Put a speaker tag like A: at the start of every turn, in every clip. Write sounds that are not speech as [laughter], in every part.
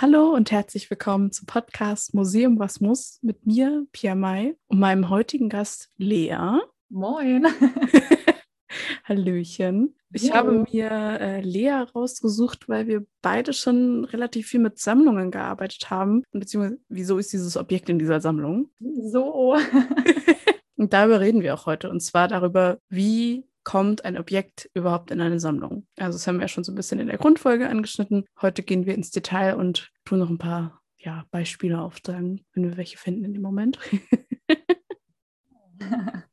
A: Hallo und herzlich willkommen zum Podcast Museum Was muss mit mir, Pia Mai, und meinem heutigen Gast Lea.
B: Moin. [laughs]
A: Hallöchen. Ich
B: Hallo.
A: habe mir äh, Lea rausgesucht, weil wir beide schon relativ viel mit Sammlungen gearbeitet haben. Beziehungsweise, wieso ist dieses Objekt in dieser Sammlung?
B: So. [laughs] [laughs]
A: Und darüber reden wir auch heute. Und zwar darüber, wie kommt ein Objekt überhaupt in eine Sammlung. Also das haben wir ja schon so ein bisschen in der Grundfolge angeschnitten. Heute gehen wir ins Detail und tun noch ein paar ja, Beispiele auftragen, wenn wir welche finden in dem Moment. [laughs]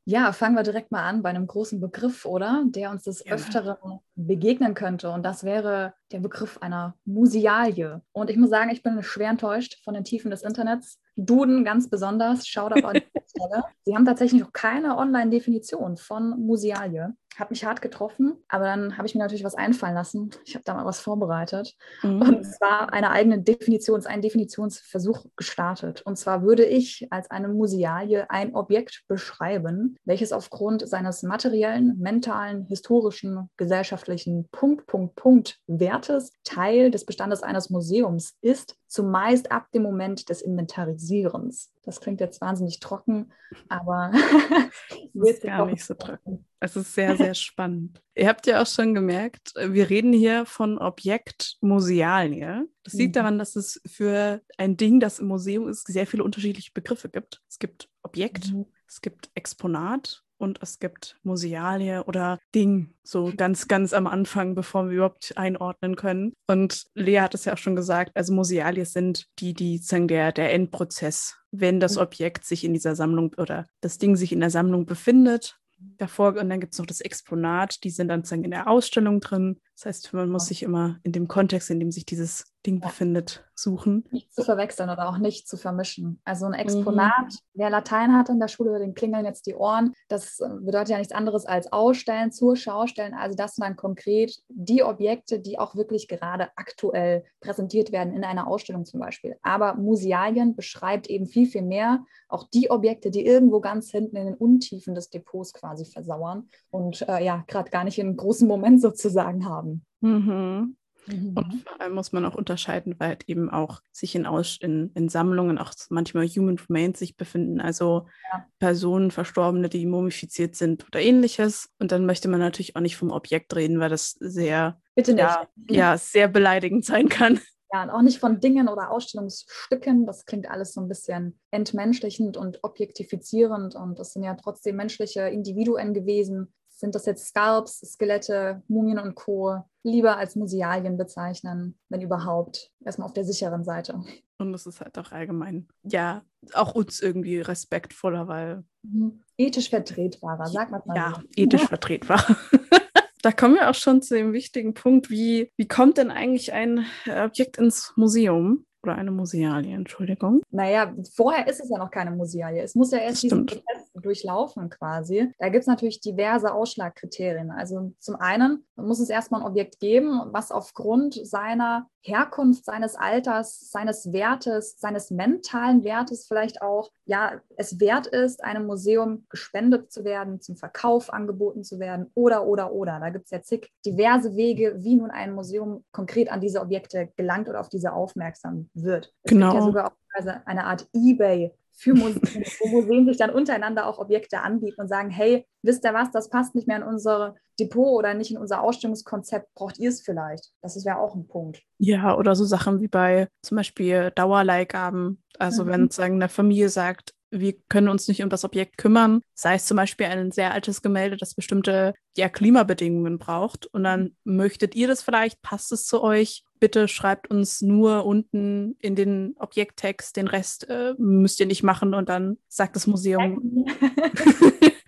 B: Ja, fangen wir direkt mal an bei einem großen Begriff, oder? Der uns des. Öfteren begegnen könnte. Und das wäre der Begriff einer Musealie. Und ich muss sagen, ich bin schwer enttäuscht von den Tiefen des Internets. Duden ganz besonders, schaut aber an dieser [laughs] Stelle. Sie haben tatsächlich noch keine Online-Definition von Musealie. Hat mich hart getroffen, aber dann habe ich mir natürlich was einfallen lassen. Ich habe da mal was vorbereitet.
A: Mhm.
B: Und zwar eine eigene Definitions, einen Definitionsversuch gestartet. Und zwar würde ich als eine Musealie ein Objekt beschreiben, welches aufgrund seines materiellen, mentalen, historischen, gesellschaftlichen Punkt, Punkt, Punkt Wertes Teil des Bestandes eines Museums ist, zumeist ab dem Moment des Inventarisierens. Das klingt jetzt wahnsinnig trocken, aber [laughs]
A: Das ist gar nicht so trocken. Es ist sehr, sehr [laughs] spannend. Ihr habt ja auch schon gemerkt, wir reden hier von Objekt Musealie. Das liegt
B: Mhm.
A: daran, dass es für ein Ding, das im Museum ist, sehr viele unterschiedliche Begriffe gibt. Es gibt Objekt,
B: Mhm.
A: es gibt Exponat und es gibt Musealie oder Ding, so ganz, ganz am Anfang, bevor wir überhaupt einordnen können. Und Lea hat es ja auch schon gesagt, also Musealie sind die, die sagen, der, der Endprozess, wenn das
B: Mhm.
A: Objekt sich in dieser Sammlung oder das Ding sich in der Sammlung befindet. Davor, und dann gibt es noch das Exponat, die sind dann sozusagen in der Ausstellung drin. Das heißt, man muss sich immer in dem Kontext, in dem sich dieses Ding
B: Ja.
A: befindet, suchen.
B: nicht zu verwechseln oder auch nicht zu vermischen. Also ein
A: Mhm.
B: Exponat, wer Latein hat in der Schule, den klingeln jetzt die Ohren. Das äh, bedeutet ja nichts anderes als ausstellen, zur Schau stellen. Also das sind dann konkret die Objekte, die auch wirklich gerade aktuell präsentiert werden in einer Ausstellung zum Beispiel. Aber Musealien beschreibt eben viel, viel mehr. Auch die Objekte, die irgendwo ganz hinten in den Untiefen des Depots quasi versauern und äh, ja, gerade gar nicht einen großen Moment sozusagen haben.
A: Mhm.
B: Mhm.
A: Und vor allem muss man auch unterscheiden, weil halt eben auch sich in, Aus in, in Sammlungen auch manchmal Human Remains sich befinden, also
B: Ja.
A: Personen, Verstorbene, die mumifiziert sind oder ähnliches. Und dann möchte man natürlich auch nicht vom Objekt reden, weil das sehr, ja, ja, sehr beleidigend sein kann.
B: Ja, und auch nicht von Dingen oder Ausstellungsstücken. Das klingt alles so ein bisschen entmenschlichend und objektifizierend. Und das sind ja trotzdem menschliche Individuen gewesen. Sind das jetzt Skalps, Skelette, Mumien und Co. lieber als Musealien bezeichnen, wenn überhaupt. Erstmal auf der sicheren Seite.
A: Und es ist halt auch allgemein, ja, auch uns irgendwie respektvoller, weil
B: Mhm. Ethisch vertretbarer, sag mal mal.
A: ja,
B: so.
A: ethisch vertretbar. [laughs] Da kommen wir auch schon zu dem wichtigen Punkt, wie, wie kommt denn eigentlich ein Objekt ins Museum oder eine Musealie, Entschuldigung.
B: Naja, vorher ist es ja noch keine Musealie. Es muss ja erst diesen
A: Stimmt.
B: Prozess durchlaufen quasi. Da gibt es natürlich diverse Ausschlagkriterien. Also zum einen muss es erstmal ein Objekt geben, was aufgrund seiner Herkunft, seines Alters, seines Wertes, seines mentalen Wertes vielleicht auch, ja, es wert ist, einem Museum gespendet zu werden, zum Verkauf angeboten zu werden oder, oder, oder. Da gibt es ja zig diverse Wege, wie nun ein Museum konkret an diese Objekte gelangt oder auf diese aufmerksam wird. Es
A: Genau.
B: gibt ja sogar auch also eine Art Ebay für Museen, wo Museen sich dann untereinander auch Objekte anbieten und sagen, hey, wisst ihr was, das passt nicht mehr in unser Depot oder nicht in unser Ausstellungskonzept, braucht ihr es vielleicht? Das wäre auch ein Punkt.
A: Ja, oder so Sachen wie bei zum Beispiel Dauerleihgaben. Also
B: Mhm.
A: wenn sagen eine Familie sagt, wir können uns nicht um das Objekt kümmern, sei es zum Beispiel ein sehr altes Gemälde, das bestimmte ja, Klimabedingungen braucht. Und dann möchtet ihr das vielleicht, passt es zu euch? Bitte schreibt uns nur unten in den Objekttext, den Rest äh, müsst ihr nicht machen. Und dann sagt das Museum, [laughs]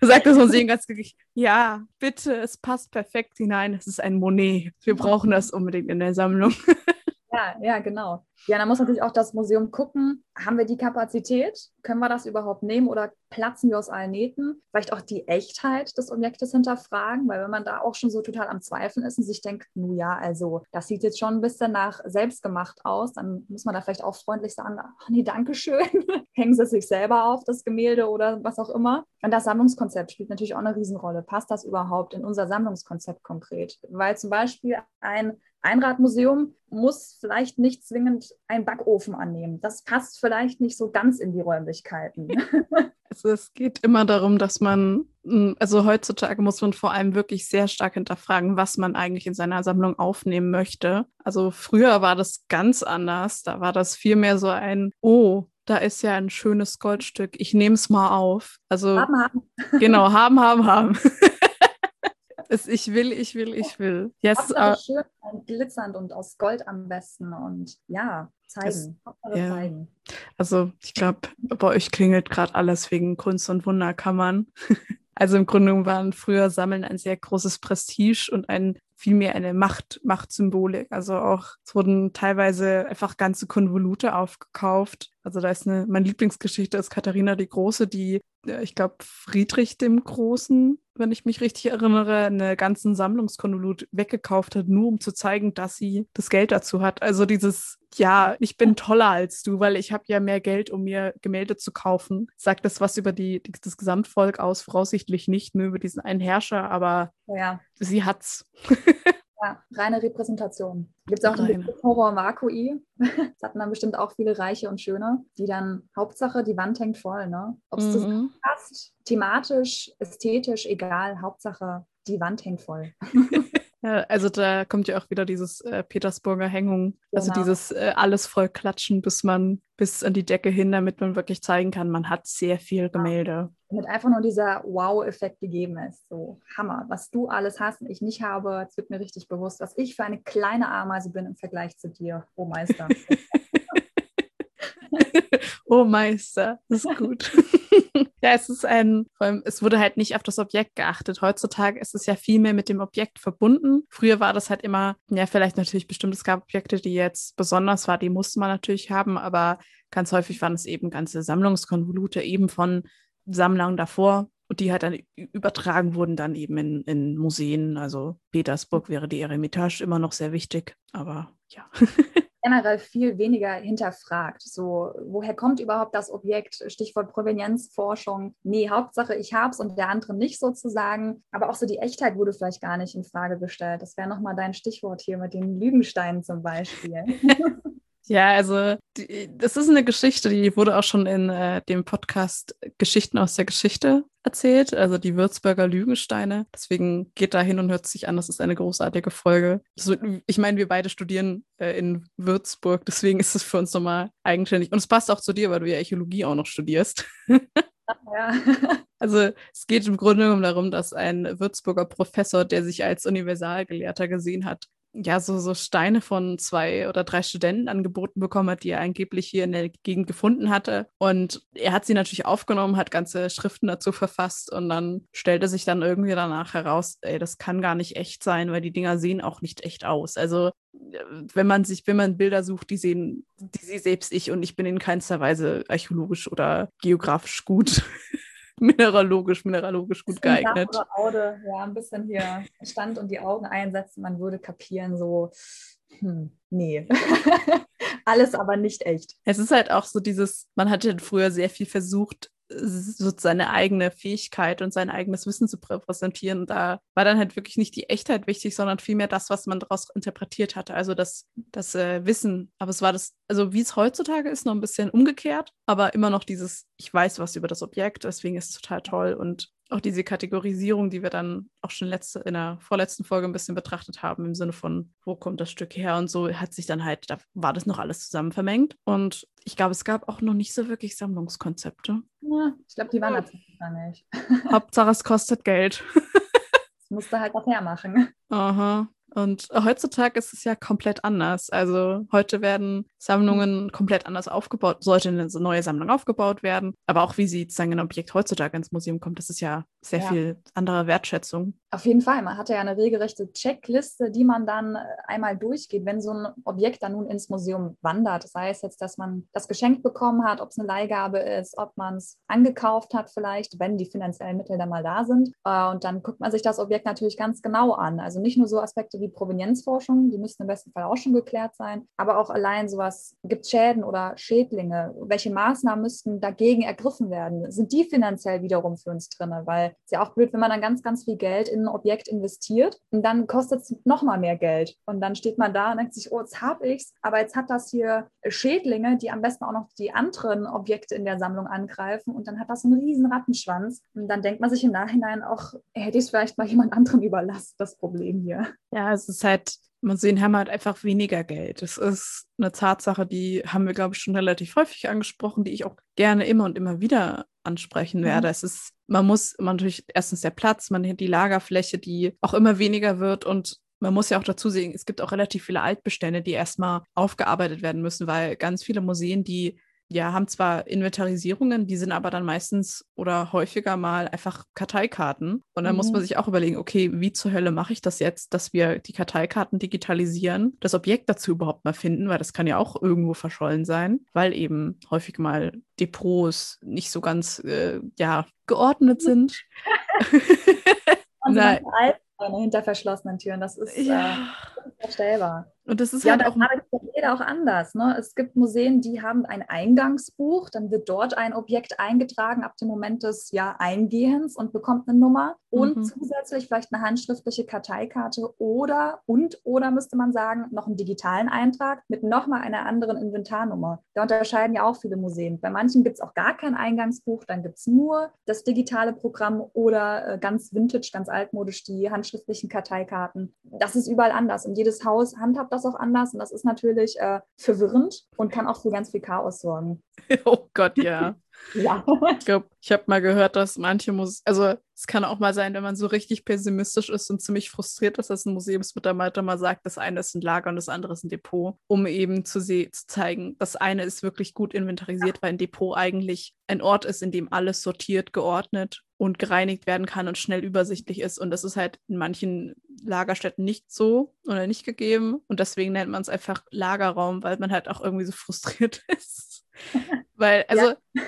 A: [laughs] sagt das Museum ganz glücklich, ja, bitte, es passt perfekt hinein, es ist ein Monet, wir brauchen das unbedingt in der Sammlung. [laughs]
B: Ja, ja, genau. Ja, dann muss natürlich auch das Museum gucken, haben wir die Kapazität? Können wir das überhaupt nehmen oder platzen wir aus allen Nähten? Vielleicht auch die Echtheit des Objektes hinterfragen, weil wenn man da auch schon so total am Zweifeln ist und sich denkt, nu ja, also das sieht jetzt schon ein bisschen nach selbstgemacht aus, dann muss man da vielleicht auch freundlich sagen, ach nee, danke schön, [laughs] hängen Sie sich selber auf, das Gemälde oder was auch immer. Und das Sammlungskonzept spielt natürlich auch eine Riesenrolle. Passt das überhaupt in unser Sammlungskonzept konkret? Weil zum Beispiel ein Einradmuseum muss vielleicht nicht zwingend einen Backofen annehmen. Das passt vielleicht nicht so ganz in die Räumlichkeiten. [laughs]
A: Also es geht immer darum, dass man, hm, also heutzutage muss man vor allem wirklich sehr stark hinterfragen, was man eigentlich in seiner Sammlung aufnehmen möchte. Also früher war das ganz anders. Da war das vielmehr so ein, oh, da ist ja ein schönes Goldstück, ich nehme es mal auf. Also
B: Haben, haben.
A: genau, haben, haben, haben. [laughs] es, ich will, ich will, ich will. Yes, äh,
B: schön und glitzernd und aus Gold am besten und ja, zeigen. Hauptsache
A: ja.
B: zeigen.
A: also ich glaube, bei euch klingelt gerade alles wegen Kunst und Wunderkammern. [laughs] Also im Grunde waren früher Sammeln ein sehr großes Prestige und ein vielmehr eine Macht, Machtsymbolik. Also auch, es wurden teilweise einfach ganze Konvolute aufgekauft. Also da ist eine, meine Lieblingsgeschichte ist Katharina die Große, die, ich glaube, Friedrich dem Großen, wenn ich mich richtig erinnere, eine ganzen Sammlungskonvolut weggekauft hat, nur um zu zeigen, dass sie das Geld dazu hat. Also dieses, ja, ich bin toller als du, weil ich habe ja mehr Geld, um mir Gemälde zu kaufen. Sagt das was über die, das Gesamtvolk aus? Voraussichtlich nicht, nur über diesen einen Herrscher, aber
B: Ja,
A: sie hat's. [laughs]
B: ja, reine Repräsentation. Gibt es auch den Horror Makui. [laughs] Das hatten dann bestimmt auch viele Reiche und Schöne, die dann, Hauptsache, die Wand hängt voll, ne? Ob es
A: Mhm.
B: passt, thematisch, ästhetisch, egal, Hauptsache, die Wand hängt voll. [laughs]
A: Ja, also da kommt ja auch wieder dieses äh, Petersburger Hängung, also
B: Genau.
A: dieses äh, alles voll klatschen, bis man bis an die Decke hin, damit man wirklich zeigen kann, man hat sehr viel Gemälde.
B: Damit einfach nur dieser Wow-Effekt gegeben ist. So, Hammer, was du alles hast und ich nicht habe, jetzt wird mir richtig bewusst, was ich für eine kleine Ameise bin im Vergleich zu dir, oh Meister. [laughs] [laughs]
A: oh Meister, das ist gut. [laughs] ja, es ist ein, vor allem, es wurde halt nicht auf das Objekt geachtet. Heutzutage ist es ja viel mehr mit dem Objekt verbunden. Früher war das halt immer, ja, vielleicht natürlich bestimmt, es gab Objekte, die jetzt besonders war, die musste man natürlich haben, aber ganz häufig waren es eben ganze Sammlungskonvolute eben von Sammlern davor. Und die halt dann übertragen wurden dann eben in, in Museen. Also Petersburg wäre die Eremitage immer noch sehr wichtig. Aber ja. [laughs]
B: generell viel weniger hinterfragt. So, woher kommt überhaupt das Objekt? Stichwort Provenienzforschung. Nee, Hauptsache ich hab's und der andere nicht sozusagen. Aber auch so die Echtheit wurde vielleicht gar nicht in Frage gestellt. Das wäre nochmal dein Stichwort hier mit den Lügensteinen zum Beispiel. [laughs]
A: Ja, also die, das ist eine Geschichte, die wurde auch schon in äh, dem Podcast Geschichten aus der Geschichte erzählt, also die Würzburger Lügensteine. Deswegen geht da hin und hört sich an, das ist eine großartige Folge. Wird, ich meine, wir beide studieren äh, in Würzburg, deswegen ist es für uns nochmal eigenständig. Und es passt auch zu dir, weil du ja Archäologie auch noch studierst.
B: ja. [laughs]
A: Also es geht im Grunde genommen darum, dass ein Würzburger Professor, der sich als Universalgelehrter gesehen hat, ja, so, so Steine von zwei oder drei Studenten angeboten bekommen hat, die er angeblich hier in der Gegend gefunden hatte. Und er hat sie natürlich aufgenommen, hat ganze Schriften dazu verfasst und dann stellte sich dann irgendwie danach heraus, ey, das kann gar nicht echt sein, weil die Dinger sehen auch nicht echt aus. Also äh, wenn man sich, wenn man Bilder sucht, die sehen, die sehe selbst ich und ich bin in keinster Weise archäologisch oder geografisch gut [laughs] [laughs] mineralogisch, mineralogisch gut geeignet.
B: Aude, ja, ein bisschen hier Stand und die Augen einsetzen, man würde kapieren, so, hm, nee. [laughs] Alles aber nicht echt.
A: Es ist halt auch so dieses, man hat ja früher sehr viel versucht, seine eigene Fähigkeit und sein eigenes Wissen zu präsentieren. Da war dann halt wirklich nicht die Echtheit wichtig, sondern vielmehr das, was man daraus interpretiert hatte, also das, das äh, Wissen. Aber es war das, also wie es heutzutage ist, noch ein bisschen umgekehrt, aber immer noch dieses, ich weiß was über das Objekt, deswegen ist es total toll. Und auch diese Kategorisierung, die wir dann auch schon letzte, in der vorletzten Folge ein bisschen betrachtet haben, im Sinne von, wo kommt das Stück her und so, hat sich dann halt, da war das noch alles zusammen vermengt. Und ich glaube, es gab auch noch nicht so wirklich Sammlungskonzepte.
B: Ja, ich glaube, die waren tatsächlich gar nicht.
A: Hauptsache, es kostet Geld. [laughs]
B: Das musste halt noch hermachen.
A: Aha. Und heutzutage ist es ja komplett anders. Also heute werden Sammlungen komplett anders aufgebaut, sollte eine neue Sammlung aufgebaut werden. Aber auch wie sie sozusagen ein Objekt heutzutage ins Museum kommt, das ist ja sehr
B: Ja.
A: viel andere Wertschätzung.
B: Auf jeden Fall. Man hatte ja eine regelrechte Checkliste, die man dann äh, einmal durchgeht, wenn so ein Objekt dann nun ins Museum wandert. Sei es jetzt, dass man das geschenkt bekommen hat, ob es eine Leihgabe ist, ob man es angekauft hat vielleicht, wenn die finanziellen Mittel dann mal da sind. Äh, Und dann guckt man sich das Objekt natürlich ganz genau an. Also nicht nur so Aspekte so wie Provenienzforschung, die müssten im besten Fall auch schon geklärt sein. Aber auch allein sowas, gibt es Schäden oder Schädlinge? Welche Maßnahmen müssten dagegen ergriffen werden? Sind die finanziell wiederum für uns drin? Weil es ja auch blöd, wenn man dann ganz, ganz viel Geld in ein Objekt investiert und dann kostet es nochmal mehr Geld. Und dann steht man da und denkt sich, oh, jetzt habe ich es, aber jetzt hat das hier Schädlinge, die am besten auch noch die anderen Objekte in der Sammlung angreifen und dann hat das einen riesen Rattenschwanz. Und dann denkt man sich im Nachhinein auch, hätte ich es vielleicht mal jemand anderem überlassen, das Problem hier.
A: Ja, es ist halt, Museen haben halt einfach weniger Geld. Das ist eine Tatsache, die haben wir, glaube ich, schon relativ häufig angesprochen, die ich auch gerne immer und immer wieder ansprechen werde. Mhm. Es ist, man muss man natürlich erstens der Platz, man hat die Lagerfläche, die auch immer weniger wird und man muss ja auch dazu sehen, es gibt auch relativ viele Altbestände, die erstmal aufgearbeitet werden müssen, weil ganz viele Museen, die ja, haben zwar Inventarisierungen, die sind aber dann meistens oder häufiger mal einfach Karteikarten. Und dann mhm. muss man mhm. sich auch überlegen, okay, wie zur Hölle mache ich das jetzt, dass wir die Karteikarten digitalisieren, das Objekt dazu überhaupt mal finden, weil das kann ja auch irgendwo verschollen sein, weil eben häufig mal Depots nicht so ganz, äh, ja, geordnet sind. [laughs]
B: Nein. hinter verschlossenen Türen, das ist ja. äh, unvorstellbar.
A: Und das ist
B: ja,
A: halt
B: auch jeder auch anders. Ne? Es gibt Museen, die haben ein Eingangsbuch, dann wird dort ein Objekt eingetragen ab dem Moment des ja, Eingehens und bekommt eine Nummer und mhm. zusätzlich vielleicht eine handschriftliche Karteikarte oder und oder müsste man sagen, noch einen digitalen Eintrag mit nochmal einer anderen Inventarnummer. Da unterscheiden ja auch viele Museen. Bei manchen gibt es auch gar kein Eingangsbuch, dann gibt es nur das digitale Programm oder äh, ganz vintage, ganz altmodisch die handschriftlichen Karteikarten. Das ist überall anders und jedes Haus handhabt das auch anders und das ist natürlich äh, verwirrend und kann auch für ganz viel Chaos sorgen. [laughs]
A: Oh Gott, ja. Ja. Ich glaube, ich habe mal gehört, dass manche Museen, also es kann auch mal sein, wenn man so richtig pessimistisch ist und ziemlich frustriert ist, dass ein Museumsmitarbeiter mal sagt, das eine ist ein Lager und das andere ist ein Depot, um eben zu, zu zeigen, das eine ist wirklich gut inventarisiert, ja. weil ein Depot eigentlich ein Ort ist, in dem alles sortiert, geordnet und gereinigt werden kann und schnell übersichtlich ist. Und das ist halt in manchen Lagerstätten nicht so oder nicht gegeben. Und deswegen nennt man es einfach Lagerraum, weil man halt auch irgendwie so frustriert [laughs] ist. Weil, also. [laughs]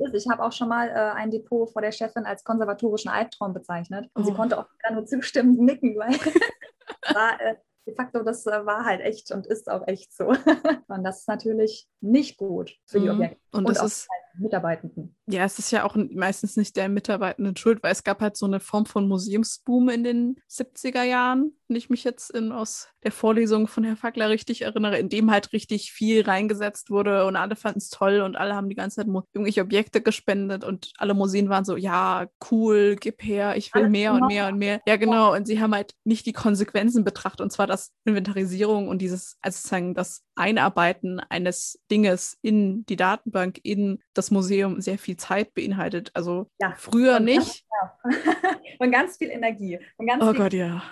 A: Ja.
B: Ich habe auch schon mal äh, ein Depot vor der Chefin als konservatorischen Albtraum bezeichnet. Und oh. sie konnte auch nur zustimmend nicken, weil [laughs] war, äh, de facto, das äh, war halt echt und ist auch echt so. [laughs] und das ist natürlich nicht gut für die mhm. Objekte.
A: Und, und das ist
B: Mitarbeitenden.
A: Ja, es ist ja auch meistens nicht der Mitarbeitenden schuld, weil es gab halt so eine Form von Museumsboom in den 70er Jahren, wenn ich mich jetzt in, aus der Vorlesung von Herrn Fackler richtig erinnere, in dem halt richtig viel reingesetzt wurde und alle fanden es toll und alle haben die ganze Zeit irgendwelche Objekte gespendet und alle Museen waren so, ja, cool, gib her, ich will Alles mehr und mehr und mehr. Ja, genau. Und sie haben halt nicht die Konsequenzen betrachtet und zwar das Inventarisierung und dieses, also sozusagen das Einarbeiten eines Dinges in die Datenbank, in das Museum sehr viel Zeit beinhaltet. Also ja, früher nicht.
B: Ganz, ja. [laughs] und ganz viel Energie. Und ganz
A: oh
B: viel,
A: Gott, ja.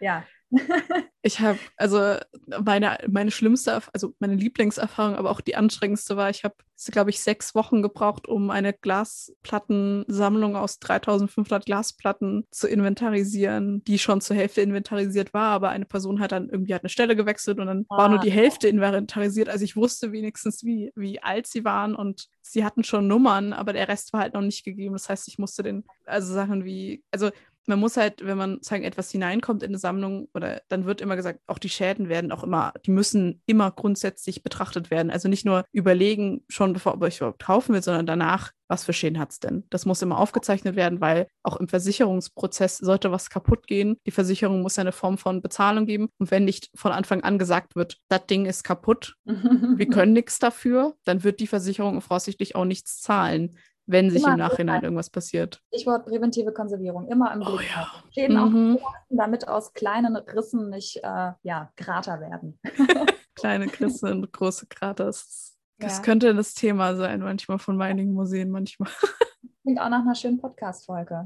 B: Ja, [laughs]
A: ich habe, also meine, meine schlimmste, also meine Lieblingserfahrung, aber auch die anstrengendste war, ich habe, glaube ich, sechs Wochen gebraucht, um eine Glasplattensammlung aus 3500 Glasplatten zu inventarisieren, die schon zur Hälfte inventarisiert war, aber eine Person hat dann irgendwie hat eine Stelle gewechselt und dann ah. war nur die Hälfte inventarisiert. Also ich wusste wenigstens, wie, wie alt sie waren und sie hatten schon Nummern, aber der Rest war halt noch nicht gegeben. Das heißt, ich musste den, also Sachen wie, also man muss halt, wenn man sagen etwas hineinkommt in eine Sammlung oder dann wird immer gesagt, auch die Schäden werden auch immer, die müssen immer grundsätzlich betrachtet werden. Also nicht nur überlegen, schon bevor ich überhaupt kaufen will, sondern danach, was für Schäden hat es denn? Das muss immer aufgezeichnet werden, weil auch im Versicherungsprozess sollte was kaputt gehen. Die Versicherung muss ja eine Form von Bezahlung geben. Und wenn nicht von Anfang an gesagt wird, das Ding ist kaputt, [laughs] wir können nichts dafür, dann wird die Versicherung voraussichtlich auch nichts zahlen wenn sich immer im Nachhinein irgendwas passiert.
B: Stichwort präventive Konservierung, immer im
A: oh Blick. Oh, ja.
B: Schäden mhm. auch damit aus kleinen Rissen nicht äh, ja, Krater werden. [laughs]
A: Kleine Risse und große Krater. Das, das ja. könnte das Thema sein, manchmal von einigen Museen, manchmal. [laughs]
B: Klingt auch nach einer schönen Podcast-Folge.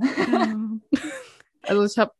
A: Also ich habe,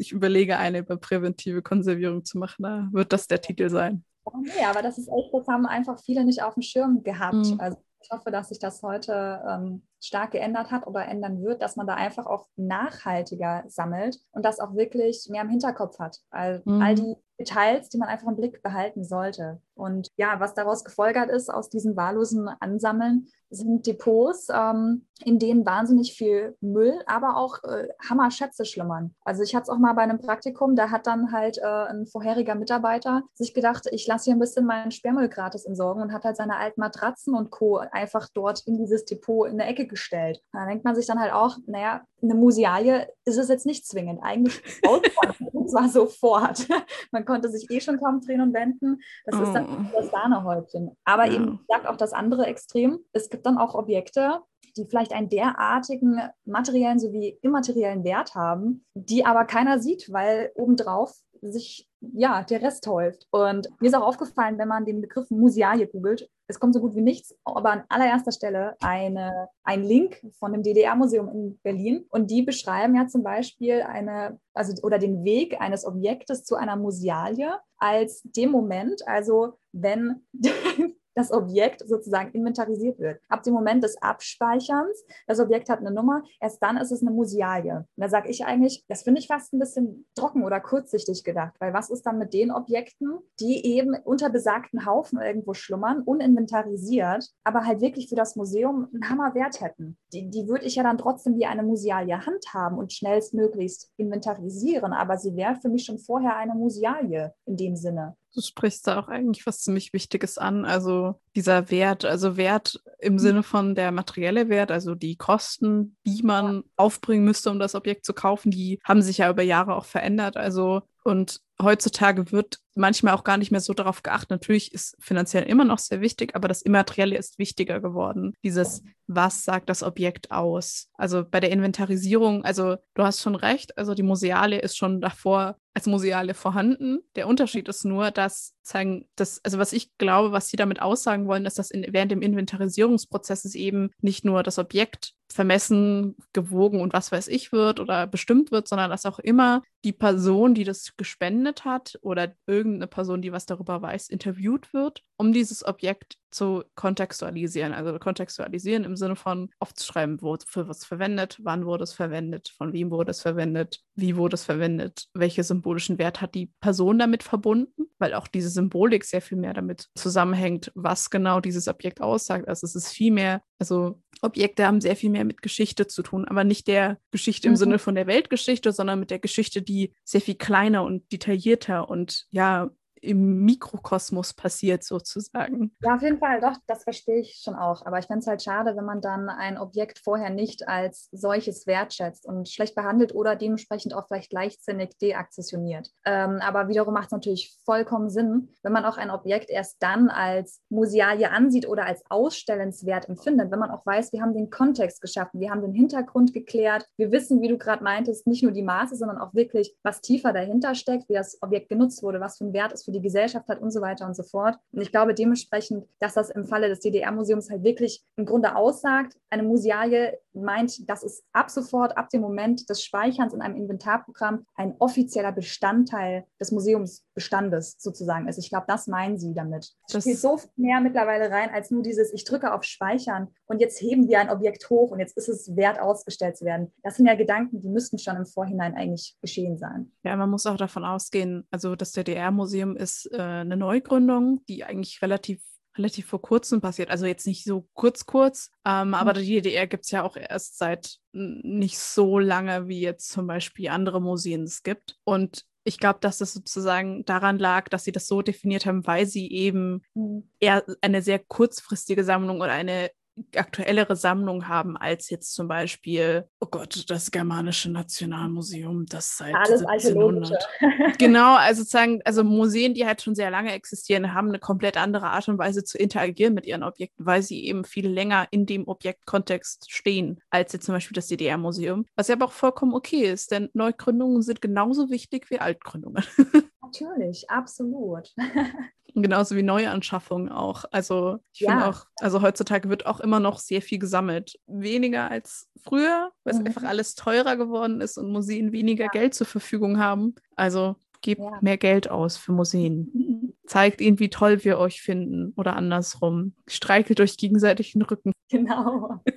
A: ich überlege, eine über präventive Konservierung zu machen. Da wird das der Titel sein.
B: Nee, aber das ist echt, das haben einfach viele nicht auf dem Schirm gehabt. Mhm. Also ich hoffe, dass sich das heute ähm, stark geändert hat oder ändern wird, dass man da einfach auch nachhaltiger sammelt und das auch wirklich mehr im Hinterkopf hat. All, mhm. all die Details, die man einfach im Blick behalten sollte. Und ja, was daraus gefolgert ist aus diesen wahllosen Ansammeln, sind Depots, ähm, in denen wahnsinnig viel Müll, aber auch äh, Hammerschätze schlummern. Also ich hatte es auch mal bei einem Praktikum, da hat dann halt äh, ein vorheriger Mitarbeiter sich gedacht, ich lasse hier ein bisschen meinen Sperrmüll gratis entsorgen und hat halt seine alten Matratzen und Co. einfach dort in dieses Depot in der Ecke gestellt. Da denkt man sich dann halt auch, naja, eine Musealie ist es jetzt nicht zwingend. Eigentlich [laughs] und zwar sofort. [laughs] Man konnte sich eh schon kaum drehen und wenden. Das oh. ist dann das Sahnehäubchen. Aber ja. eben, ich sage auch das andere Extrem. Es gibt dann auch Objekte, die vielleicht einen derartigen materiellen sowie immateriellen Wert haben, die aber keiner sieht, weil obendrauf sich ja der Rest häuft. Und mir ist auch aufgefallen, wenn man den Begriff Musealie googelt, es kommt so gut wie nichts, aber an allererster Stelle eine, ein Link von dem DDR-Museum in Berlin. Und die beschreiben ja zum Beispiel eine, also oder den Weg eines Objektes zu einer Musealie als dem Moment, also wenn [laughs] das Objekt sozusagen inventarisiert wird. Ab dem Moment des Abspeicherns, das Objekt hat eine Nummer, erst dann ist es eine Musealie. Und da sage ich eigentlich, das finde ich fast ein bisschen trocken oder kurzsichtig gedacht, weil was ist dann mit den Objekten, die eben unter besagten Haufen irgendwo schlummern, uninventarisiert, aber halt wirklich für das Museum einen Hammerwert hätten? Die, die würde ich ja dann trotzdem wie eine Musealie handhaben und schnellstmöglichst inventarisieren, aber sie wäre für mich schon vorher eine Musealie in dem Sinne.
A: Du sprichst da auch eigentlich was ziemlich Wichtiges an. Also dieser Wert, also Wert im mhm. Sinne von der materielle Wert, also die Kosten, die man aufbringen müsste, um das Objekt zu kaufen, die haben sich ja über Jahre auch verändert. Also und heutzutage wird manchmal auch gar nicht mehr so darauf geachtet. Natürlich ist finanziell immer noch sehr wichtig, aber das Immaterielle ist wichtiger geworden. Dieses, was sagt das Objekt aus? Also bei der Inventarisierung, also du hast schon recht, also die Museale ist schon davor als Museale vorhanden. Der Unterschied ist nur, dass zeigen, dass, also was ich glaube, was sie damit aussagen wollen, ist, dass in, während dem Inventarisierungsprozess eben nicht nur das Objekt vermessen, gewogen und was weiß ich wird oder bestimmt wird, sondern dass auch immer die Person, die das gespendet hat oder irgendeine Person, die was darüber weiß, interviewt wird, um dieses Objekt zu kontextualisieren. Also kontextualisieren im Sinne von aufzuschreiben, wofür es verwendet, wann wurde es verwendet, von wem wurde es verwendet, wie wurde es verwendet, welche symbolischen Wert hat die Person damit verbunden, weil auch diese Symbolik sehr viel mehr damit zusammenhängt, was genau dieses Objekt aussagt. Also es ist viel mehr, also Objekte haben sehr viel mehr mit Geschichte zu tun, aber nicht der Geschichte im mhm. Sinne von der Weltgeschichte, sondern mit der Geschichte, die sehr viel kleiner und detaillierter und ja im Mikrokosmos passiert sozusagen.
B: Ja, auf jeden Fall, doch, das verstehe ich schon auch. Aber ich finde es halt schade, wenn man dann ein Objekt vorher nicht als solches wertschätzt und schlecht behandelt oder dementsprechend auch vielleicht leichtsinnig deakzessioniert. Ähm, aber wiederum macht es natürlich vollkommen Sinn, wenn man auch ein Objekt erst dann als Musealie ansieht oder als ausstellenswert empfindet, wenn man auch weiß, wir haben den Kontext geschaffen, wir haben den Hintergrund geklärt, wir wissen, wie du gerade meintest, nicht nur die Maße, sondern auch wirklich, was tiefer dahinter steckt, wie das Objekt genutzt wurde, was für ein Wert es für die Gesellschaft hat und so weiter und so fort. Und ich glaube dementsprechend, dass das im Falle des DDR-Museums halt wirklich im Grunde aussagt, eine Musealie meint, dass es ab sofort, ab dem Moment des Speicherns in einem Inventarprogramm ein offizieller Bestandteil des Museumsbestandes sozusagen ist. Ich glaube, das meinen sie damit. Das spielt so mehr mittlerweile rein, als nur dieses, ich drücke auf Speichern und jetzt heben wir ein Objekt hoch und jetzt ist es wert, ausgestellt zu werden. Das sind ja Gedanken, die müssten schon im Vorhinein eigentlich geschehen sein.
A: Ja, man muss auch davon ausgehen, also das DDR-Museum ist äh, eine Neugründung, die eigentlich relativ relativ vor kurzem passiert. Also jetzt nicht so kurz, kurz, ähm, mhm. aber die DDR gibt es ja auch erst seit nicht so lange, wie jetzt zum Beispiel andere Museen es gibt. Und ich glaube, dass das sozusagen daran lag, dass sie das so definiert haben, weil sie eben mhm. eher eine sehr kurzfristige Sammlung oder eine aktuellere Sammlung haben als jetzt zum Beispiel, oh Gott, das Germanische Nationalmuseum, das seit Alles 1700. [laughs] genau, also sozusagen, also Museen, die halt schon sehr lange existieren, haben eine komplett andere Art und Weise zu interagieren mit ihren Objekten, weil sie eben viel länger in dem Objektkontext stehen, als jetzt zum Beispiel das DDR-Museum. Was ja aber auch vollkommen okay ist, denn Neugründungen sind genauso wichtig wie Altgründungen. [laughs]
B: Natürlich, absolut. [laughs]
A: Genauso wie Neuanschaffungen auch. Also ich ja. finde auch, also heutzutage wird auch immer noch sehr viel gesammelt. Weniger als früher, weil es mhm. einfach alles teurer geworden ist und Museen weniger ja. Geld zur Verfügung haben. Also gebt ja. mehr Geld aus für Museen. Mhm. [laughs] Zeigt ihnen, wie toll wir euch finden oder andersrum. Streichelt euch gegenseitig den Rücken. [laughs]
B: Genau. [laughs]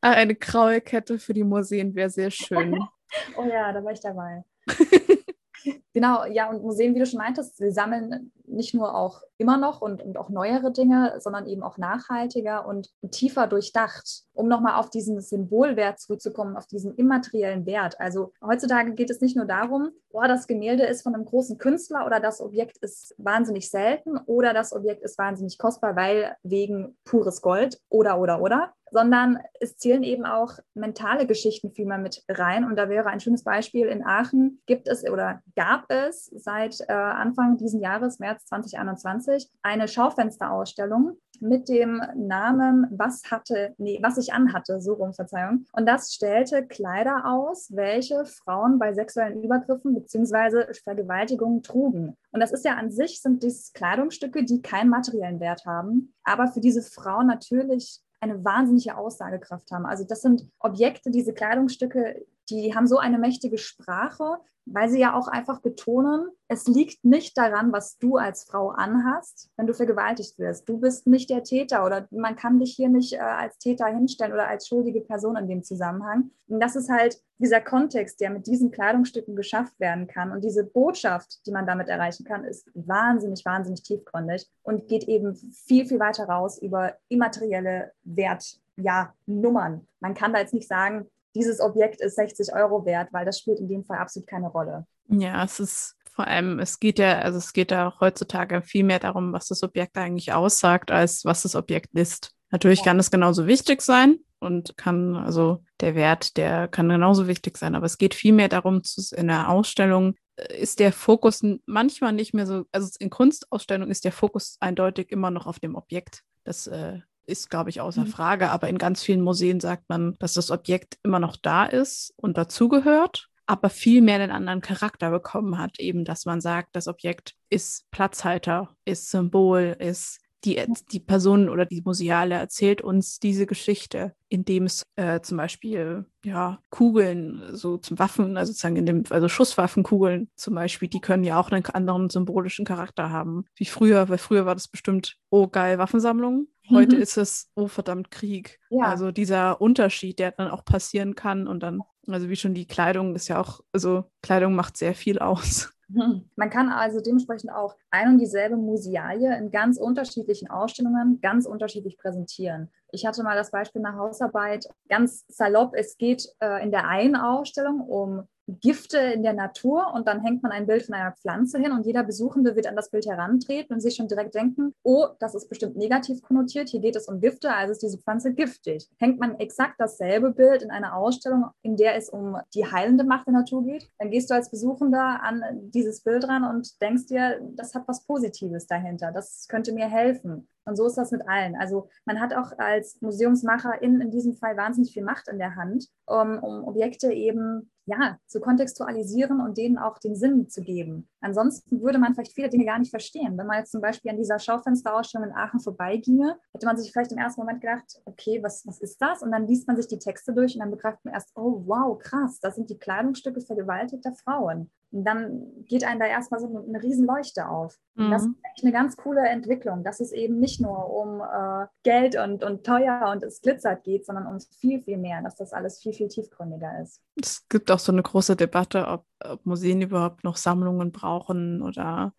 A: Ah, eine graue Kette für die Museen wäre sehr schön.
B: oh ja, da war ich dabei. Genau, ja, und Museen, wie du schon meintest, sie sammeln nicht nur auch immer noch und, und auch neuere Dinge, sondern eben auch nachhaltiger und tiefer durchdacht. Um nochmal auf diesen Symbolwert zurückzukommen, auf diesen immateriellen Wert. Also heutzutage geht es nicht nur darum, boah, das Gemälde ist von einem großen Künstler oder das Objekt ist wahnsinnig selten oder das Objekt ist wahnsinnig kostbar, weil wegen pures Gold oder, oder, oder, sondern es zählen eben auch mentale Geschichten viel mehr mit rein. Und da wäre ein schönes Beispiel, in Aachen gibt es oder gab es seit äh, Anfang diesen Jahres, März 2021, eine Schaufensterausstellung mit dem Namen Was hatte, nee, was ich anhatte, so rum, Verzeihung. Und das stellte Kleider aus, welche Frauen bei sexuellen Übergriffen bzw. Vergewaltigungen trugen. Und das ist ja an sich, sind dies Kleidungsstücke, die keinen materiellen Wert haben, aber für diese Frauen natürlich eine wahnsinnige Aussagekraft haben. Also das sind Objekte, diese Kleidungsstücke, die haben so eine mächtige Sprache, weil sie ja auch einfach betonen, es liegt nicht daran, was du als Frau anhast, wenn du vergewaltigt wirst. Du bist nicht der Täter oder man kann dich hier nicht äh, als Täter hinstellen oder als schuldige Person in dem Zusammenhang. Und das ist halt dieser Kontext, der mit diesen Kleidungsstücken geschafft werden kann. Und diese Botschaft, die man damit erreichen kann, ist wahnsinnig, wahnsinnig tiefgründig und geht eben viel, viel weiter raus über immaterielle Wert, ja, Nummern. Man kann da jetzt nicht sagen, dieses Objekt ist 60 Euro wert, weil das spielt in dem Fall absolut keine Rolle.
A: Ja, es ist vor allem, es geht ja, also es geht ja heutzutage viel mehr darum, was das Objekt eigentlich aussagt, als was das Objekt ist. Natürlich ja. kann es genauso wichtig sein und kann, also der Wert, der kann genauso wichtig sein, aber es geht viel mehr darum, in der Ausstellung äh, ist der Fokus manchmal nicht mehr so, also in Kunstausstellungen ist der Fokus eindeutig immer noch auf dem Objekt. Das äh, ist, glaube ich, außer mhm. Frage. Aber in ganz vielen Museen sagt man, dass das Objekt immer noch da ist und dazugehört, aber viel mehr den anderen Charakter bekommen hat. Eben, dass man sagt, das Objekt ist Platzhalter, ist Symbol, ist die, die Person oder die Museale erzählt uns diese Geschichte, indem es äh, zum Beispiel ja Kugeln so zum Waffen, also sozusagen in dem, also Schusswaffenkugeln zum Beispiel, die können ja auch einen anderen symbolischen Charakter haben. Wie früher, weil früher war das bestimmt, oh geil, Waffensammlung. Heute mhm. ist es, oh verdammt, Krieg. Ja. Also dieser Unterschied, der dann auch passieren kann und dann, also wie schon die Kleidung ist ja auch, also Kleidung macht sehr viel aus.
B: Mhm. Man kann also dementsprechend auch ein und dieselbe Musealie in ganz unterschiedlichen Ausstellungen ganz unterschiedlich präsentieren. Ich hatte mal das Beispiel einer Hausarbeit, ganz salopp, es geht äh, in der einen Ausstellung um Gifte in der Natur und dann hängt man ein Bild von einer Pflanze hin und jeder Besuchende wird an das Bild herantreten und sich schon direkt denken, oh, das ist bestimmt negativ konnotiert, hier geht es um Gifte, also ist diese Pflanze giftig. Hängt man exakt dasselbe Bild in einer Ausstellung, in der es um die heilende Macht der Natur geht, dann gehst du als Besuchender an dieses Bild ran und denkst dir, das hat was Positives dahinter, das könnte mir helfen. Und so ist das mit allen. Also man hat auch als Museumsmacher in, in diesem Fall wahnsinnig viel Macht in der Hand, um, um Objekte eben ja, zu kontextualisieren und denen auch den Sinn zu geben. Ansonsten würde man vielleicht viele Dinge gar nicht verstehen. Wenn man jetzt zum Beispiel an dieser Schaufensterausstellung in Aachen vorbeiginge, hätte man sich vielleicht im ersten Moment gedacht, okay, was, was ist das? Und dann liest man sich die Texte durch und dann begreift man erst, oh wow, krass, das sind die Kleidungsstücke vergewaltigter Frauen. Und dann geht einem da erstmal so eine, Riesenleuchte auf. Mhm. das ist eigentlich eine ganz coole Entwicklung, dass es eben nicht nur um äh, Geld und, und teuer und es glitzert geht, sondern um viel, viel mehr, dass das alles viel, viel tiefgründiger ist.
A: Es gibt auch so eine große Debatte, ob, ob Museen überhaupt noch Sammlungen brauchen oder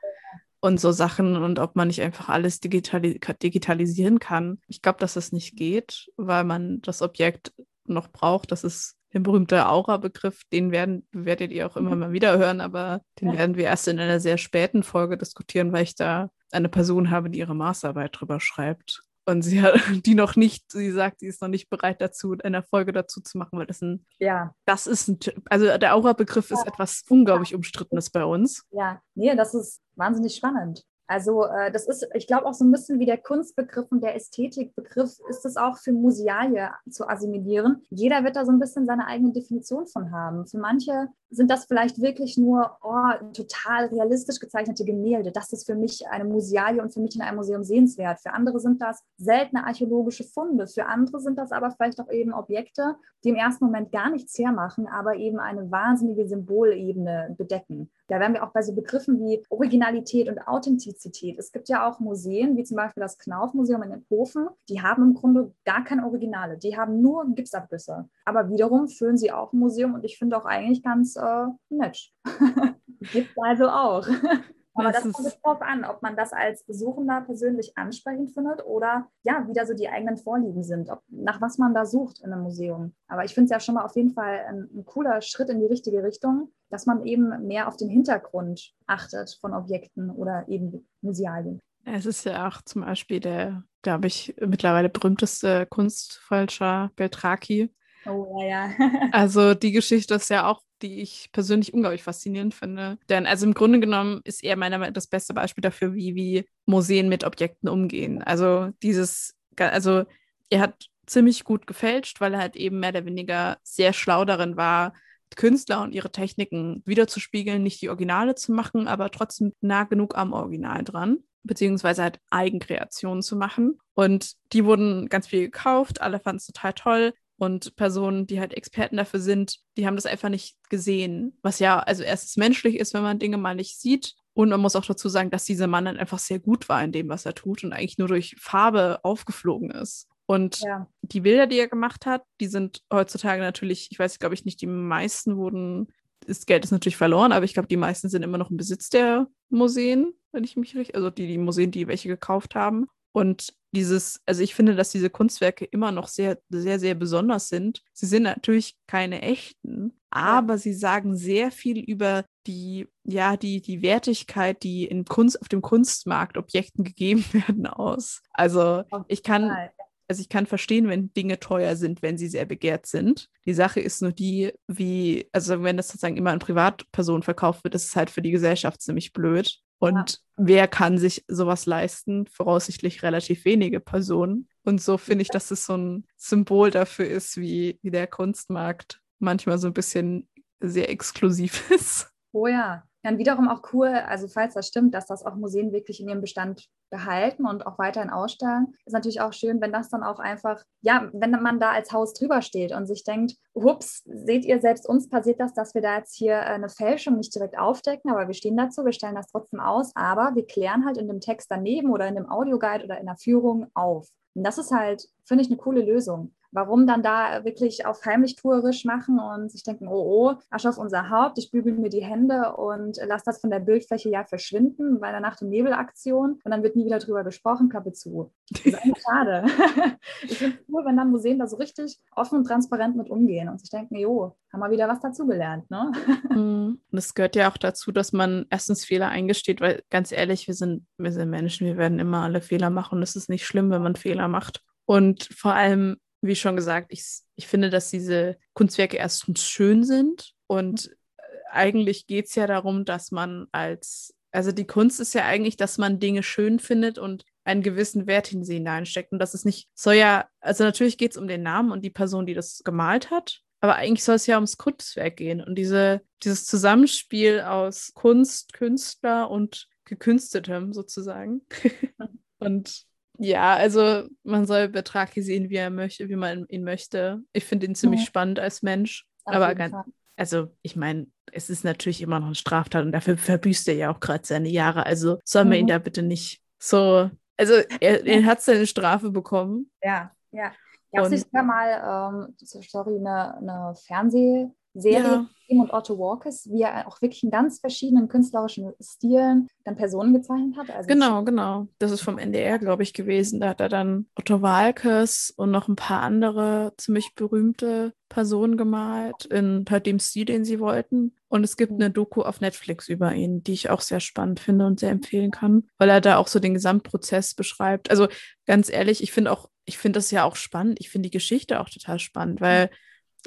A: und so Sachen und ob man nicht einfach alles digitali digitalisieren kann. Ich glaube, dass das nicht geht, weil man das Objekt noch braucht. Das ist der berühmte Aura-Begriff, den werden, werdet ihr auch immer mhm. mal wieder hören, aber den ja. werden wir erst in einer sehr späten Folge diskutieren, weil ich da eine Person habe, die ihre Masterarbeit drüber schreibt. Und sie hat [laughs] die noch nicht, sie sagt, sie ist noch nicht bereit dazu, eine Folge dazu zu machen, weil das ein, ja, das ist ein, also der Aura-Begriff ja. ist etwas unglaublich Umstrittenes bei uns.
B: Ja, nee, das ist wahnsinnig spannend. Also äh, das ist, ich glaube, auch so ein bisschen wie der Kunstbegriff und der Ästhetikbegriff ist es auch für Musealie zu assimilieren. Jeder wird da so ein bisschen seine eigene Definition von haben. Für manche sind das vielleicht wirklich nur oh, total realistisch gezeichnete Gemälde. Das ist für mich eine Musealie und für mich in einem Museum sehenswert. Für andere sind das seltene archäologische Funde. Für andere sind das aber vielleicht auch eben Objekte, die im ersten Moment gar nichts hermachen, aber eben eine wahnsinnige Symbolebene bedecken. Da wären wir auch bei so Begriffen wie Originalität und Authentizität. Es gibt ja auch Museen, wie zum Beispiel das Knauf-Museum in Hofen, die haben im Grunde gar keine Originale. Die haben nur Gipsabgüsse. Aber wiederum füllen sie auch ein Museum und ich finde auch eigentlich ganz äh, nett. [laughs] Gibt also auch. [laughs] Aber das, das kommt darauf an, ob man das als Besuchender persönlich ansprechend findet oder ja, wieder so die eigenen Vorlieben sind, ob, nach was man da sucht in einem Museum. Aber ich finde es ja schon mal auf jeden Fall ein, ein cooler Schritt in die richtige Richtung, dass man eben mehr auf den Hintergrund achtet von Objekten oder eben Musealien.
A: Es ist ja auch zum Beispiel der, glaube ich, mittlerweile berühmteste Kunstfälscher Beltraki.
B: Oh, ja, ja. [laughs]
A: also die Geschichte ist ja auch, die ich persönlich unglaublich faszinierend finde. Denn also im Grunde genommen ist er meiner Meinung nach das beste Beispiel dafür, wie, wie Museen mit Objekten umgehen. Also dieses, also er hat ziemlich gut gefälscht, weil er halt eben mehr oder weniger sehr schlau darin war, Künstler und ihre Techniken wiederzuspiegeln, nicht die Originale zu machen, aber trotzdem nah genug am Original dran beziehungsweise halt Eigenkreationen zu machen. Und die wurden ganz viel gekauft, alle fanden es total toll. Und Personen, die halt Experten dafür sind, die haben das einfach nicht gesehen. Was ja, also erstens menschlich ist, wenn man Dinge mal nicht sieht. Und man muss auch dazu sagen, dass dieser Mann dann einfach sehr gut war in dem, was er tut und eigentlich nur durch Farbe aufgeflogen ist. Und ja. die Bilder, die er gemacht hat, die sind heutzutage natürlich, ich weiß, glaube ich, nicht, die meisten wurden, das Geld ist natürlich verloren, aber ich glaube, die meisten sind immer noch im Besitz der Museen wenn ich mich richtig, also die, die Museen, die welche gekauft haben. Und dieses, also ich finde, dass diese Kunstwerke immer noch sehr, sehr, sehr besonders sind. Sie sind natürlich keine echten, aber ja. sie sagen sehr viel über die, ja, die, die Wertigkeit, die in Kunst, auf dem Kunstmarkt Objekten gegeben [laughs] werden aus. Also ich kann, also ich kann verstehen, wenn Dinge teuer sind, wenn sie sehr begehrt sind. Die Sache ist nur die, wie, also wenn das sozusagen immer an Privatpersonen verkauft wird, ist es halt für die Gesellschaft ziemlich blöd. Und ja. wer kann sich sowas leisten? Voraussichtlich relativ wenige Personen. Und so finde ich, dass es so ein Symbol dafür ist, wie, wie der Kunstmarkt manchmal so ein bisschen sehr exklusiv [laughs] ist.
B: Oh ja, dann wiederum auch cool, also falls das stimmt, dass das auch Museen wirklich in ihrem Bestand behalten und auch weiterhin ausstellen, ist natürlich auch schön, wenn das dann auch einfach, ja, wenn man da als Haus drüber steht und sich denkt, ups, seht ihr, selbst uns passiert das, dass wir da jetzt hier eine Fälschung nicht direkt aufdecken, aber wir stehen dazu, wir stellen das trotzdem aus, aber wir klären halt in dem Text daneben oder in dem Audioguide oder in der Führung auf. Und das ist halt, finde ich, eine coole Lösung. Warum dann da wirklich auf heimlich tuerisch machen und sich denken, oh, oh, Asche auf unser Haupt, ich bügel mir die Hände und lasse das von der Bildfläche ja verschwinden bei der Nacht- und Nebelaktion und dann wird nie wieder drüber gesprochen, Klappe zu. Das ist eigentlich schade. [laughs] ich finde es cool, wenn dann Museen da so richtig offen und transparent mit umgehen und sich denken, jo, haben wir wieder was dazugelernt, ne?
A: Mhm. Und es gehört ja auch dazu, dass man erstens Fehler eingesteht, weil ganz ehrlich, wir sind, wir sind Menschen, wir werden immer alle Fehler machen und es ist nicht schlimm, wenn man Fehler macht. Und vor allem wie schon gesagt, ich, ich finde, dass diese Kunstwerke erstens schön sind und äh, eigentlich geht es ja darum, dass man als, also die Kunst ist ja eigentlich, dass man Dinge schön findet und einen gewissen Wert in sie hineinsteckt. Und das ist nicht, soll ja, also natürlich geht es um den Namen und die Person, die das gemalt hat, aber eigentlich soll es ja ums Kunstwerk gehen und diese, dieses Zusammenspiel aus Kunst, Künstler und Gekünstetem sozusagen. [laughs] und ja, also man soll Betraki sehen, wie er möchte, wie man ihn möchte. Ich finde ihn ziemlich mhm. spannend als Mensch. Auf aber ganz, also ich meine, es ist natürlich immer noch eine Straftat und dafür verbüßt er ja auch gerade seine Jahre. Also soll man mhm. ihn da bitte nicht so. Also er, er hat seine Strafe bekommen.
B: Ja, ja. Gab es nicht mal, ähm, sorry, eine, eine Fernseh- Serie ja. ihm und Otto Walkes, wie er auch wirklich in ganz verschiedenen künstlerischen Stilen dann Personen gezeichnet hat.
A: Also genau, genau. Das ist vom NDR, glaube ich, gewesen. Da hat er dann Otto Walkes und noch ein paar andere ziemlich berühmte Personen gemalt, in halt dem Stil, den sie wollten. Und es gibt eine Doku auf Netflix über ihn, die ich auch sehr spannend finde und sehr empfehlen kann, weil er da auch so den Gesamtprozess beschreibt. Also ganz ehrlich, ich finde auch, ich finde das ja auch spannend. Ich finde die Geschichte auch total spannend, weil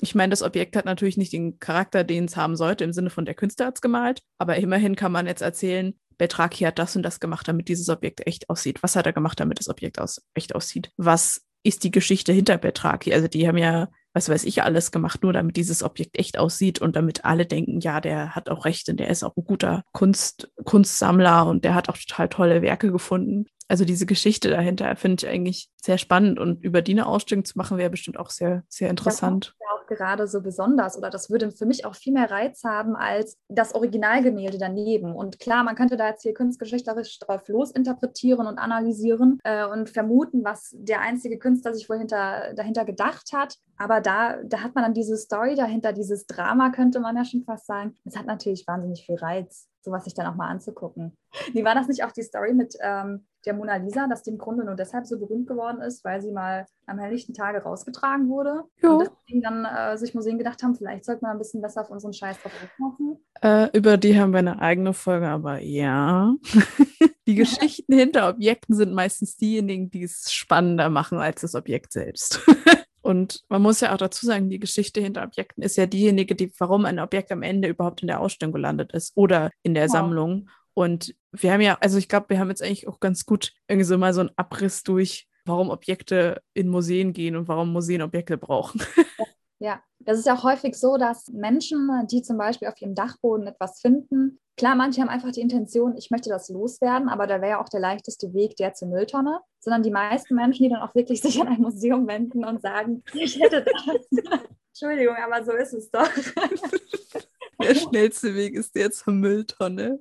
A: ich meine, das Objekt hat natürlich nicht den Charakter, den es haben sollte, im Sinne von der Künstler hat es gemalt, aber immerhin kann man jetzt erzählen, Betraki hat das und das gemacht, damit dieses Objekt echt aussieht. Was hat er gemacht, damit das Objekt aus, echt aussieht? Was ist die Geschichte hinter Betraki? Also die haben ja, was weiß ich, alles gemacht, nur damit dieses Objekt echt aussieht und damit alle denken, ja, der hat auch recht und der ist auch ein guter Kunst, Kunstsammler und der hat auch total tolle Werke gefunden. Also diese Geschichte dahinter finde ich eigentlich sehr spannend und über die eine Ausstellung zu machen, wäre bestimmt auch sehr, sehr interessant
B: gerade so besonders oder das würde für mich auch viel mehr Reiz haben als das Originalgemälde daneben. Und klar, man könnte da jetzt hier kunstgeschichtlerisch drauf losinterpretieren und analysieren äh, und vermuten, was der einzige Künstler sich wohl hinter, dahinter gedacht hat. Aber da, da hat man dann diese Story dahinter, dieses Drama, könnte man ja schon fast sagen. Das hat natürlich wahnsinnig viel Reiz. Sowas sich dann auch mal anzugucken. Wie war das nicht auch die Story mit ähm, der Mona Lisa, dass die im Grunde nur deshalb so berühmt geworden ist, weil sie mal am helllichten Tage rausgetragen wurde?
A: Jo.
B: Und deswegen dann äh, sich Museen gedacht haben, vielleicht sollte man ein bisschen besser auf unseren Scheiß drauf aufmachen.
A: Äh, über die haben wir eine eigene Folge, aber ja. [laughs] die Geschichten hinter Objekten sind meistens diejenigen, die es spannender machen als das Objekt selbst. [laughs] Und man muss ja auch dazu sagen, die Geschichte hinter Objekten ist ja diejenige, die, warum ein Objekt am Ende überhaupt in der Ausstellung gelandet ist oder in der
B: Wow.
A: Sammlung. Und wir haben ja, also ich glaube, wir haben jetzt eigentlich auch ganz gut irgendwie so mal so einen Abriss durch, warum Objekte in Museen gehen und warum Museen Objekte brauchen. [laughs]
B: Ja, das ist ja häufig so, dass Menschen, die zum Beispiel auf ihrem Dachboden etwas finden, klar, manche haben einfach die Intention, ich möchte das loswerden, aber da wäre ja auch der leichteste Weg der zur Mülltonne, sondern die meisten Menschen, die dann auch wirklich [laughs] sich an ein Museum wenden und sagen, ich hätte das. [laughs] Entschuldigung, aber so ist es doch. [laughs]
A: Der schnellste Weg ist der zur Mülltonne.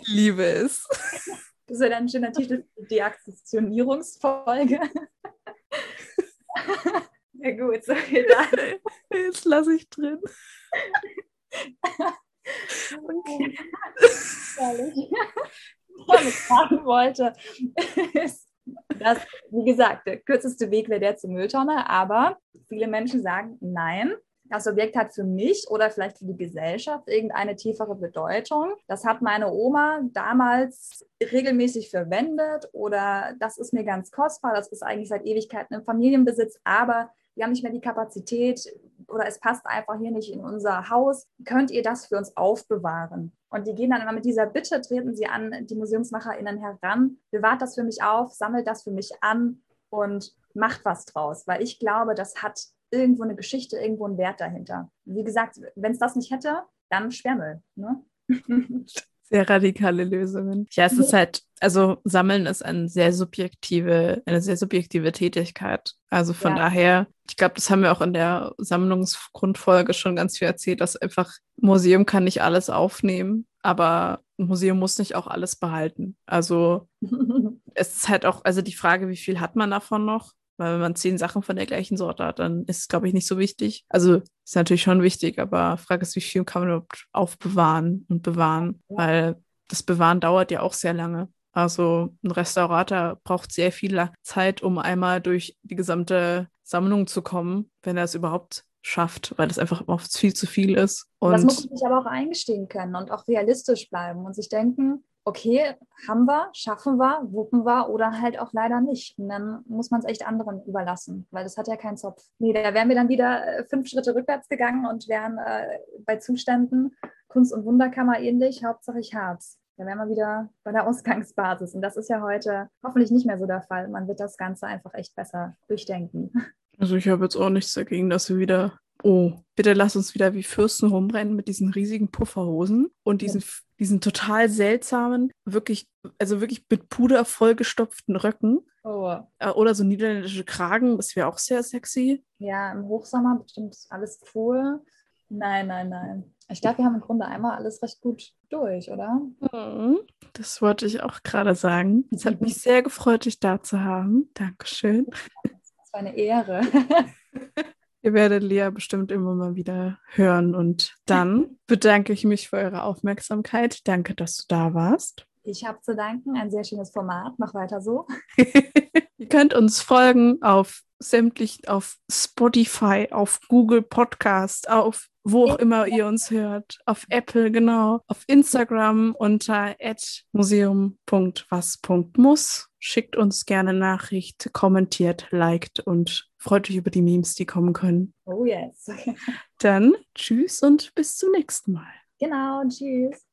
A: Ich liebe es.
B: Das wäre dann ein schöner Titel für die Aktionierungsfolge. ja gut, so viel dazu.
A: Jetzt lasse ich drin. Okay. [laughs]
B: Ich [laughs] sagen wollte, [laughs] ist, dass, wie gesagt, der kürzeste Weg wäre der zur Mülltonne, aber viele Menschen sagen, nein, das Objekt hat für mich oder vielleicht für die Gesellschaft irgendeine tiefere Bedeutung. Das hat meine Oma damals regelmäßig verwendet oder das ist mir ganz kostbar, das ist eigentlich seit Ewigkeiten im Familienbesitz, aber wir haben nicht mehr die Kapazität oder es passt einfach hier nicht in unser Haus. Könnt ihr das für uns aufbewahren? Und die gehen dann immer mit dieser Bitte, treten sie an die MuseumsmacherInnen heran, bewahrt das für mich auf, sammelt das für mich an und macht was draus, weil ich glaube, das hat irgendwo eine Geschichte, irgendwo einen Wert dahinter. Wie gesagt, wenn es das nicht hätte, dann Sperrmüll. Ne? [laughs]
A: Sehr radikale Lösungen. Ja, es ist halt, also Sammeln ist eine sehr subjektive, eine sehr subjektive Tätigkeit. Also von
B: Ja.
A: daher, ich glaube, das haben wir auch in der Sammlungsgrundfolge schon ganz viel erzählt, dass einfach ein Museum kann nicht alles aufnehmen, aber ein Museum muss nicht auch alles behalten. Also [laughs] es ist halt auch, also die Frage, wie viel hat man davon noch? Weil wenn man zehn Sachen von der gleichen Sorte hat, dann ist es, glaube ich, nicht so wichtig. Also ist natürlich schon wichtig, aber Frage ist, wie viel kann man überhaupt aufbewahren und bewahren? Weil das Bewahren dauert ja auch sehr lange. Also ein Restaurator braucht sehr viel Zeit, um einmal durch die gesamte Sammlung zu kommen, wenn er es überhaupt schafft, weil das einfach oft viel zu viel ist.
B: das muss
A: Und
B: man sich aber auch eingestehen können und auch realistisch bleiben und sich denken, okay, haben wir, schaffen wir, wuppen wir oder halt auch leider nicht. Und dann muss man es echt anderen überlassen, weil das hat ja keinen Zopf. Nee, da wären wir dann wieder äh, fünf Schritte rückwärts gegangen und wären äh, bei Zuständen Kunst- und Wunderkammer ähnlich, Hauptsache ich hab's. Da wären wir wieder bei der Ausgangsbasis. Und das ist ja heute hoffentlich nicht mehr so der Fall. Man wird das Ganze einfach echt besser durchdenken.
A: Also ich habe jetzt auch nichts dagegen, dass wir wieder, oh, bitte lass uns wieder wie Fürsten rumrennen mit diesen riesigen Pufferhosen und diesen, diesen total seltsamen, wirklich, also wirklich mit Puder vollgestopften Röcken
B: Oh.
A: äh, oder so niederländische Kragen, das wäre auch sehr sexy.
B: Ja, im Hochsommer bestimmt alles cool. Nein, nein, nein. Ich glaube, wir haben im Grunde einmal alles recht gut durch, oder?
A: Mhm. Das wollte ich auch gerade sagen. Es hat mich sehr gefreut, dich da zu haben. Dankeschön. [laughs]
B: Das war eine Ehre. [laughs]
A: Ihr werdet Lea bestimmt immer mal wieder hören. Und dann [laughs] bedanke ich mich für eure Aufmerksamkeit. Danke, dass du da warst.
B: Ich habe zu danken. Ein sehr schönes Format. Mach weiter so. [laughs]
A: Ihr könnt uns folgen auf sämtlichen, auf Spotify, auf Google Podcast, auf wo auch immer ihr uns hört, auf Apple, genau, auf Instagram unter museum.was.muss. Schickt uns gerne Nachricht, kommentiert, liked und freut euch über die Memes, die kommen können.
B: Oh yes. [laughs]
A: Dann tschüss und bis zum nächsten Mal.
B: genau. Tschüss.